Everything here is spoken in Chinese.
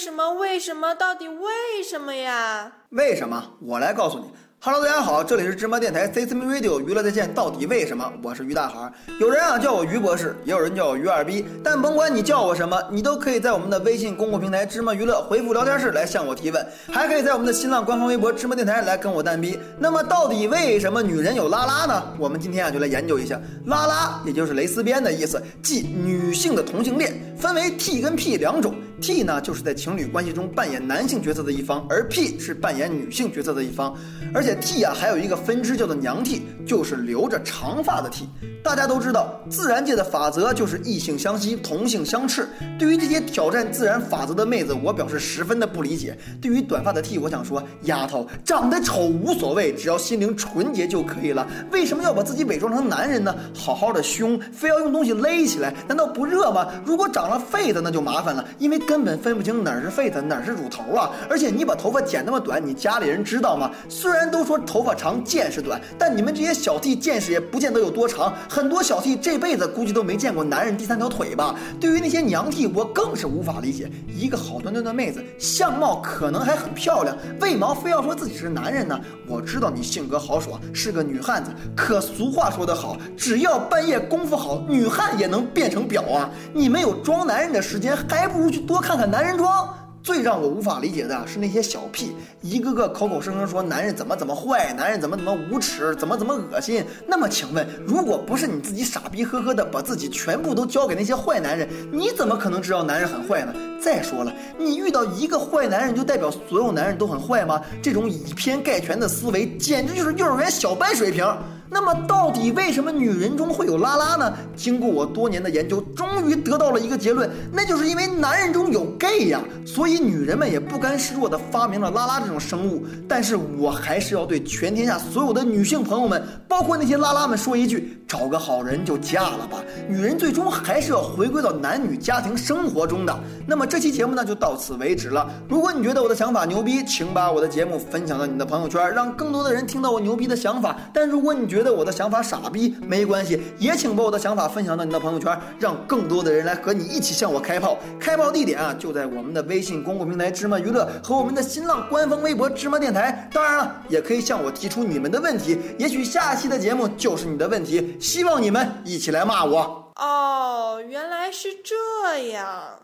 什么？为什么？到底为什么呀？为什么？我来告诉你。Hello，大家好，这里是芝麻电台 C C M Radio 娱乐在线。到底为什么？我是于大海。有人啊叫我于博士，也有人叫我于二逼。但甭管你叫我什么，你都可以在我们的微信公共平台芝麻娱乐回复聊天室来向我提问，还可以在我们的新浪官方微博芝麻电台来跟我蛋逼。那么到底为什么女人有拉拉呢？我们今天啊就来研究一下拉拉，也就是蕾丝边的意思，即女性的同性恋，分为 T 跟 P 两种。T 呢，就是在情侣关系中扮演男性角色的一方，而 P 是扮演女性角色的一方。而且 T 啊，还有一个分支叫做娘 T，就是留着长发的 T。大家都知道，自然界的法则就是异性相吸，同性相斥。对于这些挑战自然法则的妹子，我表示十分的不理解。对于短发的 T，我想说，丫头长得丑无所谓，只要心灵纯洁就可以了。为什么要把自己伪装成男人呢？好好的胸，非要用东西勒起来，难道不热吗？如果长了痱子，那就麻烦了，因为根本分不清哪儿是痱子，哪是乳头啊！而且你把头发剪那么短，你家里人知道吗？虽然都说头发长见识短，但你们这些小 T 见识也不见得有多长。很多小 T 这辈子估计都没见过男人第三条腿吧？对于那些娘 T，我更是无法理解。一个好端端的妹子，相貌可能还很漂亮，为毛非要说自己是男人呢？我知道你性格豪爽，是个女汉子，可俗话说得好，只要半夜功夫好，女汉也能变成婊啊！你们有装男人的时间，还不如去多看看男人装。最让我无法理解的是那些小屁，一个个口口声声说男人怎么怎么坏，男人怎么怎么无耻，怎么怎么恶心。那么请问，如果不是你自己傻逼呵呵的把自己全部都交给那些坏男人，你怎么可能知道男人很坏呢？再说了，你遇到一个坏男人就代表所有男人都很坏吗？这种以偏概全的思维简直就是幼儿园小班水平。那么到底为什么女人中会有拉拉呢？经过我多年的研究，终于得到了一个结论，那就是因为男人中有 gay 呀，所以女人们也不甘示弱地发明了拉拉这种生物。但是我还是要对全天下所有的女性朋友们，包括那些拉拉们说一句：找个好人就嫁了吧。女人最终还是要回归到男女家庭生活中的。那么这期节目呢就到此为止了。如果你觉得我的想法牛逼，请把我的节目分享到你的朋友圈，让更多的人听到我牛逼的想法。但如果你觉得我的想法傻逼，没关系，也请把我的想法分享到你的朋友圈，让更多的人来和你一起向我开炮。开炮地点啊就在我们的微信公共平台芝麻娱乐和我们的新浪官方微博芝麻电台。当然了，也可以向我提出你们的问题，也许下期的节目就是你的问题。希望你们一起来骂我。哦，原来是这样。